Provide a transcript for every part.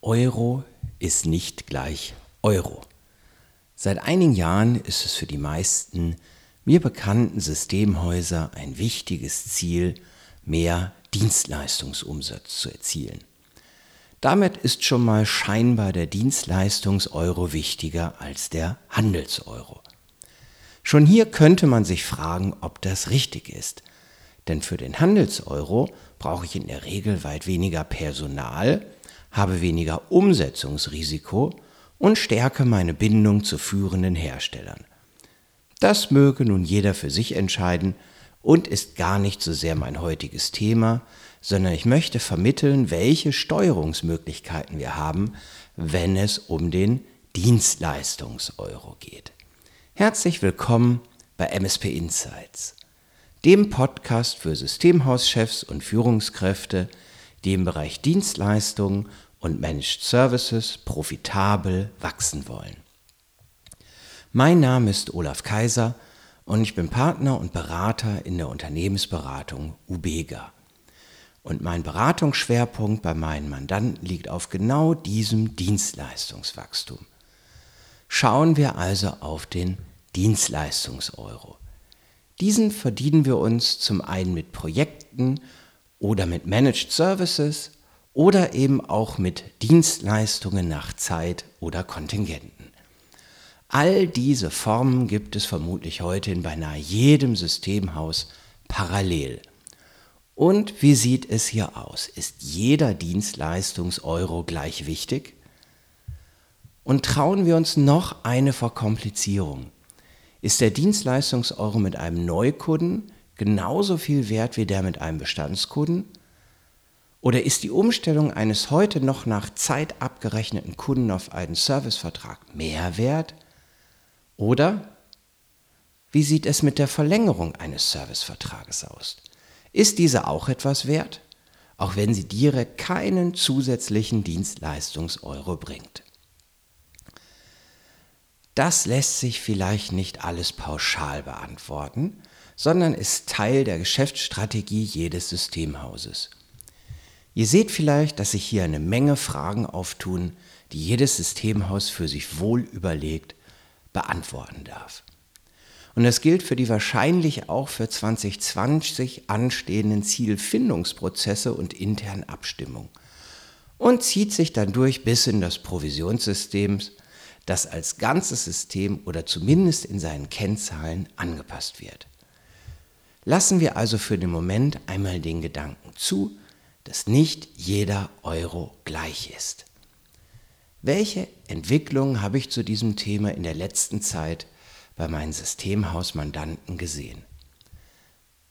Euro ist nicht gleich Euro. Seit einigen Jahren ist es für die meisten mir bekannten Systemhäuser ein wichtiges Ziel, mehr Dienstleistungsumsatz zu erzielen. Damit ist schon mal scheinbar der Dienstleistungseuro wichtiger als der Handelseuro. Schon hier könnte man sich fragen, ob das richtig ist. Denn für den Handelseuro brauche ich in der Regel weit weniger Personal, habe weniger Umsetzungsrisiko und stärke meine Bindung zu führenden Herstellern. Das möge nun jeder für sich entscheiden und ist gar nicht so sehr mein heutiges Thema, sondern ich möchte vermitteln, welche Steuerungsmöglichkeiten wir haben, wenn es um den Dienstleistungseuro geht. Herzlich willkommen bei MSP Insights, dem Podcast für Systemhauschefs und Führungskräfte, die im Bereich Dienstleistungen und Managed Services profitabel wachsen wollen. Mein Name ist Olaf Kaiser und ich bin Partner und Berater in der Unternehmensberatung Ubega. Und mein Beratungsschwerpunkt bei meinen Mandanten liegt auf genau diesem Dienstleistungswachstum. Schauen wir also auf den Dienstleistungseuro. Diesen verdienen wir uns zum einen mit Projekten oder mit Managed Services oder eben auch mit Dienstleistungen nach Zeit oder Kontingenten. All diese Formen gibt es vermutlich heute in beinahe jedem Systemhaus parallel. Und wie sieht es hier aus? Ist jeder Dienstleistungseuro gleich wichtig? Und trauen wir uns noch eine Verkomplizierung. Ist der Dienstleistungseuro mit einem Neukunden genauso viel wert wie der mit einem Bestandskunden? Oder ist die Umstellung eines heute noch nach Zeit abgerechneten Kunden auf einen Servicevertrag mehr wert? Oder wie sieht es mit der Verlängerung eines Servicevertrages aus? Ist diese auch etwas wert, auch wenn sie direkt keinen zusätzlichen Dienstleistungseuro bringt? Das lässt sich vielleicht nicht alles pauschal beantworten, sondern ist Teil der Geschäftsstrategie jedes Systemhauses. Ihr seht vielleicht, dass sich hier eine Menge Fragen auftun, die jedes Systemhaus für sich wohl überlegt beantworten darf. Und das gilt für die wahrscheinlich auch für 2020 anstehenden Zielfindungsprozesse und internen Abstimmungen und zieht sich dann durch bis in das Provisionssystem, das als ganzes System oder zumindest in seinen Kennzahlen angepasst wird. Lassen wir also für den Moment einmal den Gedanken zu, dass nicht jeder Euro gleich ist. Welche Entwicklungen habe ich zu diesem Thema in der letzten Zeit bei meinen Systemhausmandanten gesehen?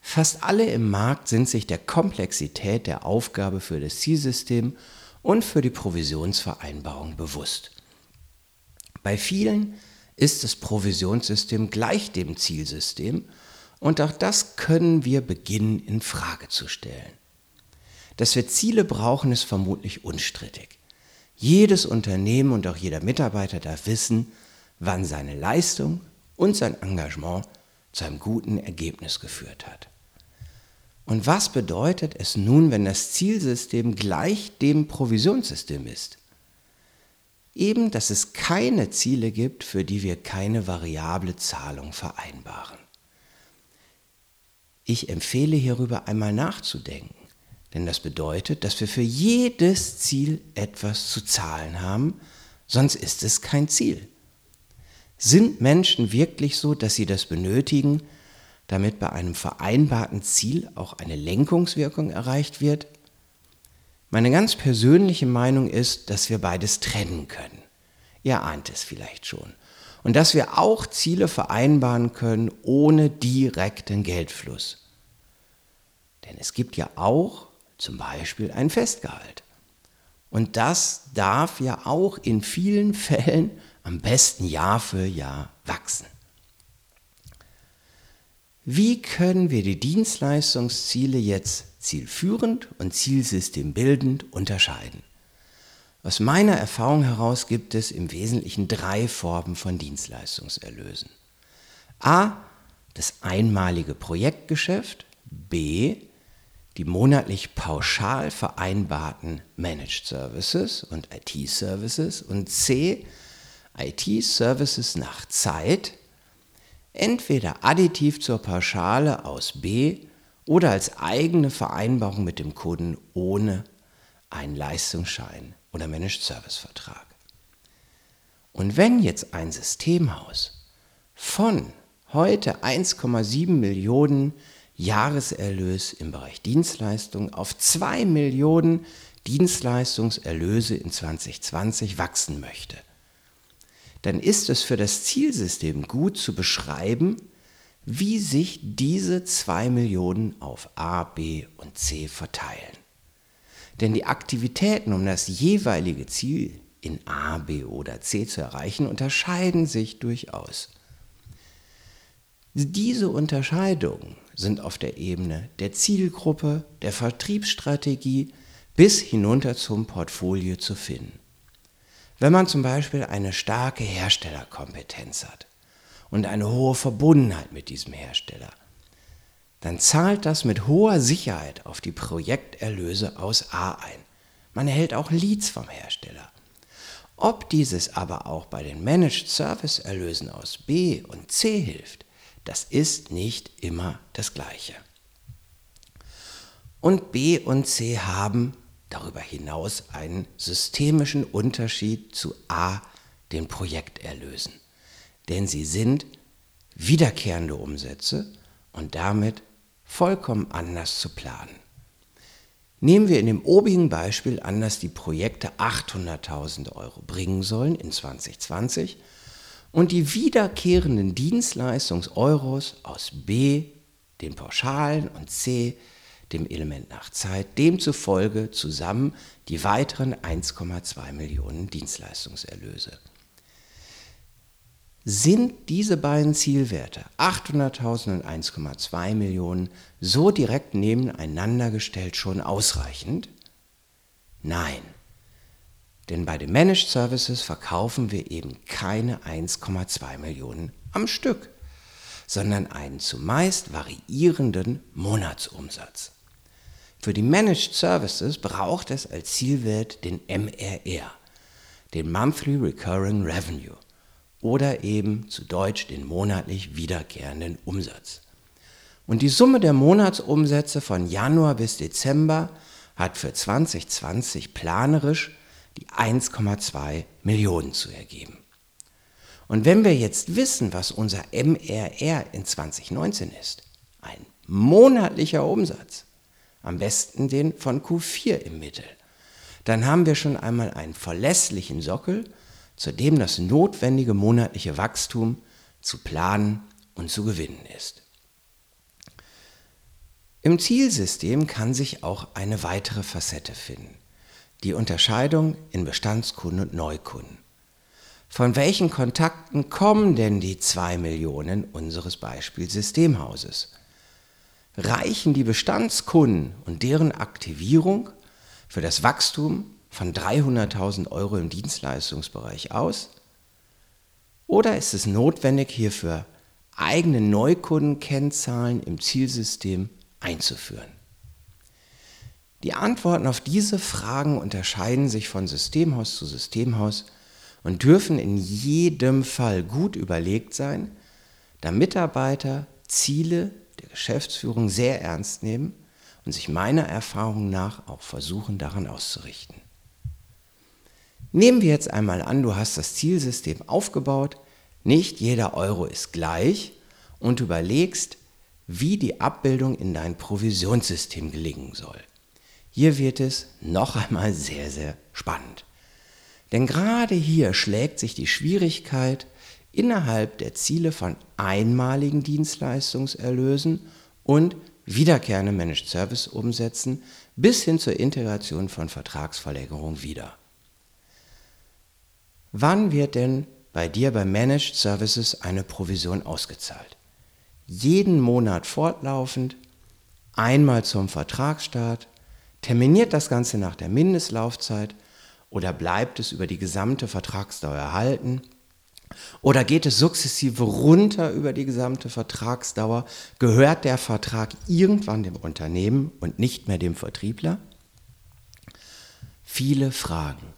Fast alle im Markt sind sich der Komplexität der Aufgabe für das Zielsystem und für die Provisionsvereinbarung bewusst. Bei vielen ist das Provisionssystem gleich dem Zielsystem und auch das können wir beginnen in Frage zu stellen. Dass wir Ziele brauchen, ist vermutlich unstrittig. Jedes Unternehmen und auch jeder Mitarbeiter darf wissen, wann seine Leistung und sein Engagement zu einem guten Ergebnis geführt hat. Und was bedeutet es nun, wenn das Zielsystem gleich dem Provisionssystem ist? Eben, dass es keine Ziele gibt, für die wir keine variable Zahlung vereinbaren. Ich empfehle hierüber einmal nachzudenken. Denn das bedeutet, dass wir für jedes Ziel etwas zu zahlen haben, sonst ist es kein Ziel. Sind Menschen wirklich so, dass sie das benötigen, damit bei einem vereinbarten Ziel auch eine Lenkungswirkung erreicht wird? Meine ganz persönliche Meinung ist, dass wir beides trennen können. Ihr ahnt es vielleicht schon. Und dass wir auch Ziele vereinbaren können ohne direkten Geldfluss. Denn es gibt ja auch zum Beispiel ein Festgehalt. Und das darf ja auch in vielen Fällen am besten Jahr für Jahr wachsen. Wie können wir die Dienstleistungsziele jetzt zielführend und zielsystembildend unterscheiden? Aus meiner Erfahrung heraus gibt es im Wesentlichen drei Formen von Dienstleistungserlösen. A. Das einmalige Projektgeschäft. B die monatlich pauschal vereinbarten Managed Services und IT-Services und C, IT-Services nach Zeit, entweder additiv zur Pauschale aus B oder als eigene Vereinbarung mit dem Kunden ohne einen Leistungsschein oder Managed Service Vertrag. Und wenn jetzt ein Systemhaus von heute 1,7 Millionen Jahreserlös im Bereich Dienstleistung auf 2 Millionen Dienstleistungserlöse in 2020 wachsen möchte, dann ist es für das Zielsystem gut zu beschreiben, wie sich diese 2 Millionen auf A, B und C verteilen. Denn die Aktivitäten, um das jeweilige Ziel in A, B oder C zu erreichen, unterscheiden sich durchaus. Diese Unterscheidungen sind auf der Ebene der Zielgruppe, der Vertriebsstrategie bis hinunter zum Portfolio zu finden. Wenn man zum Beispiel eine starke Herstellerkompetenz hat und eine hohe Verbundenheit mit diesem Hersteller, dann zahlt das mit hoher Sicherheit auf die Projekterlöse aus A ein. Man erhält auch Leads vom Hersteller. Ob dieses aber auch bei den Managed Service Erlösen aus B und C hilft, das ist nicht immer das Gleiche. Und B und C haben darüber hinaus einen systemischen Unterschied zu A, den Projekterlösen. Denn sie sind wiederkehrende Umsätze und damit vollkommen anders zu planen. Nehmen wir in dem obigen Beispiel an, dass die Projekte 800.000 Euro bringen sollen in 2020 und die wiederkehrenden Dienstleistungs-Euros aus B, den Pauschalen und C, dem Element nach Zeit, demzufolge zusammen die weiteren 1,2 Millionen Dienstleistungserlöse. Sind diese beiden Zielwerte, 800.000 und 1,2 Millionen, so direkt nebeneinander gestellt schon ausreichend? Nein. Denn bei den Managed Services verkaufen wir eben keine 1,2 Millionen am Stück, sondern einen zumeist variierenden Monatsumsatz. Für die Managed Services braucht es als Zielwert den MRR, den Monthly Recurring Revenue oder eben zu Deutsch den monatlich wiederkehrenden Umsatz. Und die Summe der Monatsumsätze von Januar bis Dezember hat für 2020 planerisch die 1,2 Millionen zu ergeben. Und wenn wir jetzt wissen, was unser MRR in 2019 ist, ein monatlicher Umsatz, am besten den von Q4 im Mittel, dann haben wir schon einmal einen verlässlichen Sockel, zu dem das notwendige monatliche Wachstum zu planen und zu gewinnen ist. Im Zielsystem kann sich auch eine weitere Facette finden die Unterscheidung in Bestandskunden und Neukunden. Von welchen Kontakten kommen denn die zwei Millionen unseres Beispielsystemhauses? Reichen die Bestandskunden und deren Aktivierung für das Wachstum von 300.000 Euro im Dienstleistungsbereich aus? Oder ist es notwendig, hierfür eigene Neukundenkennzahlen im Zielsystem einzuführen? Die Antworten auf diese Fragen unterscheiden sich von Systemhaus zu Systemhaus und dürfen in jedem Fall gut überlegt sein, da Mitarbeiter Ziele der Geschäftsführung sehr ernst nehmen und sich meiner Erfahrung nach auch versuchen daran auszurichten. Nehmen wir jetzt einmal an, du hast das Zielsystem aufgebaut, nicht jeder Euro ist gleich und überlegst, wie die Abbildung in dein Provisionssystem gelingen soll. Hier wird es noch einmal sehr, sehr spannend. Denn gerade hier schlägt sich die Schwierigkeit innerhalb der Ziele von einmaligen Dienstleistungserlösen und wiederkehrende Managed Service Umsätzen bis hin zur Integration von Vertragsverlängerung wieder. Wann wird denn bei dir bei Managed Services eine Provision ausgezahlt? Jeden Monat fortlaufend, einmal zum Vertragsstart, Terminiert das Ganze nach der Mindestlaufzeit oder bleibt es über die gesamte Vertragsdauer erhalten, Oder geht es sukzessive runter über die gesamte Vertragsdauer? Gehört der Vertrag irgendwann dem Unternehmen und nicht mehr dem Vertriebler? Viele Fragen.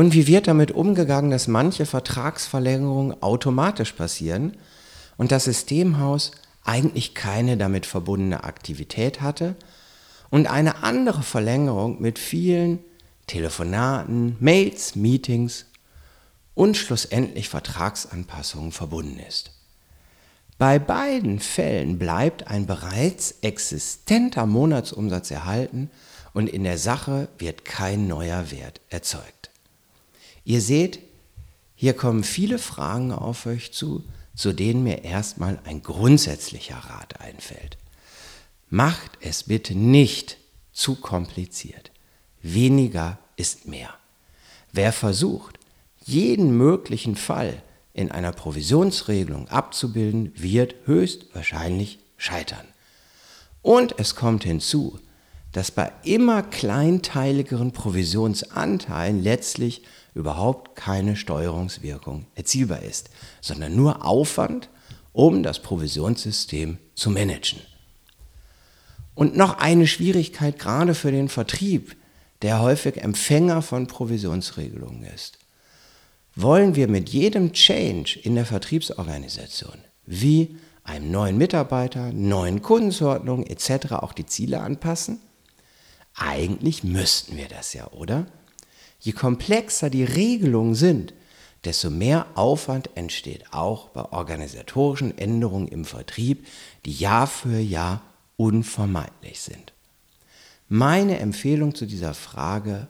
Und wie wird damit umgegangen, dass manche Vertragsverlängerungen automatisch passieren und das Systemhaus eigentlich keine damit verbundene Aktivität hatte und eine andere Verlängerung mit vielen Telefonaten, Mails, Meetings und schlussendlich Vertragsanpassungen verbunden ist. Bei beiden Fällen bleibt ein bereits existenter Monatsumsatz erhalten und in der Sache wird kein neuer Wert erzeugt. Ihr seht, hier kommen viele Fragen auf euch zu, zu denen mir erstmal ein grundsätzlicher Rat einfällt. Macht es bitte nicht zu kompliziert. Weniger ist mehr. Wer versucht, jeden möglichen Fall in einer Provisionsregelung abzubilden, wird höchstwahrscheinlich scheitern. Und es kommt hinzu, dass bei immer kleinteiligeren Provisionsanteilen letztlich überhaupt keine Steuerungswirkung erzielbar ist, sondern nur Aufwand, um das Provisionssystem zu managen. Und noch eine Schwierigkeit gerade für den Vertrieb, der häufig Empfänger von Provisionsregelungen ist. Wollen wir mit jedem Change in der Vertriebsorganisation, wie einem neuen Mitarbeiter, neuen Kundenzuordnungen etc. auch die Ziele anpassen? Eigentlich müssten wir das ja, oder? Je komplexer die Regelungen sind, desto mehr Aufwand entsteht auch bei organisatorischen Änderungen im Vertrieb, die Jahr für Jahr unvermeidlich sind. Meine Empfehlung zu dieser Frage,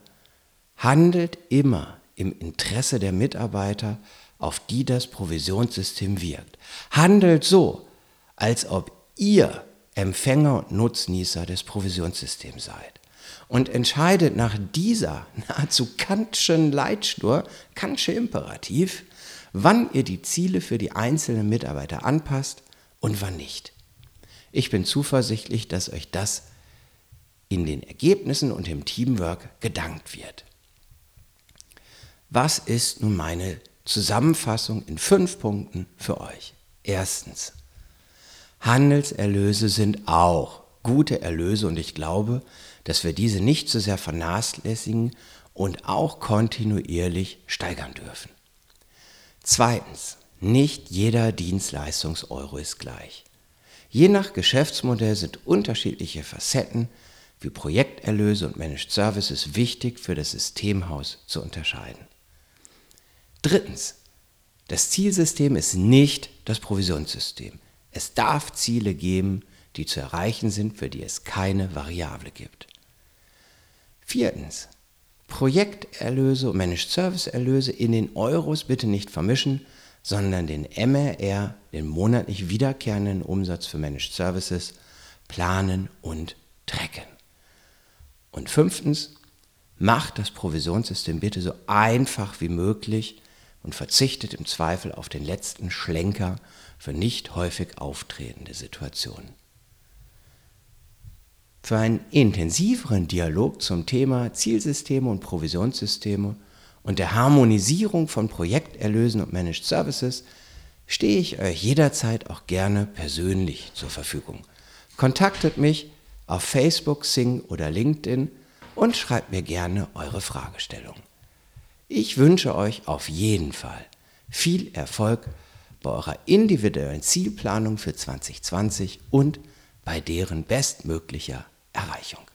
handelt immer im Interesse der Mitarbeiter, auf die das Provisionssystem wirkt. Handelt so, als ob ihr Empfänger und Nutznießer des Provisionssystems seid und entscheidet nach dieser nahezu Kantschen Leitschnur, Kantsche Imperativ, wann ihr die Ziele für die einzelnen Mitarbeiter anpasst und wann nicht. Ich bin zuversichtlich, dass euch das in den Ergebnissen und im Teamwork gedankt wird. Was ist nun meine Zusammenfassung in fünf Punkten für euch? Erstens, Handelserlöse sind auch gute Erlöse und ich glaube, dass wir diese nicht zu so sehr vernachlässigen und auch kontinuierlich steigern dürfen. Zweitens, nicht jeder Dienstleistungseuro ist gleich. Je nach Geschäftsmodell sind unterschiedliche Facetten wie Projekterlöse und Managed Services wichtig für das Systemhaus zu unterscheiden. Drittens, das Zielsystem ist nicht das Provisionssystem. Es darf Ziele geben, die zu erreichen sind, für die es keine Variable gibt. Viertens, Projekterlöse und Managed Service Erlöse in den Euros bitte nicht vermischen, sondern den MRR, den monatlich wiederkehrenden Umsatz für Managed Services, planen und tracken. Und fünftens, macht das Provisionssystem bitte so einfach wie möglich und verzichtet im Zweifel auf den letzten Schlenker für nicht häufig auftretende Situationen. Für einen intensiveren Dialog zum Thema Zielsysteme und Provisionssysteme und der Harmonisierung von Projekterlösen und Managed Services stehe ich euch jederzeit auch gerne persönlich zur Verfügung. Kontaktet mich auf Facebook, Sing oder LinkedIn und schreibt mir gerne eure Fragestellung. Ich wünsche euch auf jeden Fall viel Erfolg bei eurer individuellen Zielplanung für 2020 und bei deren bestmöglicher Erreichung.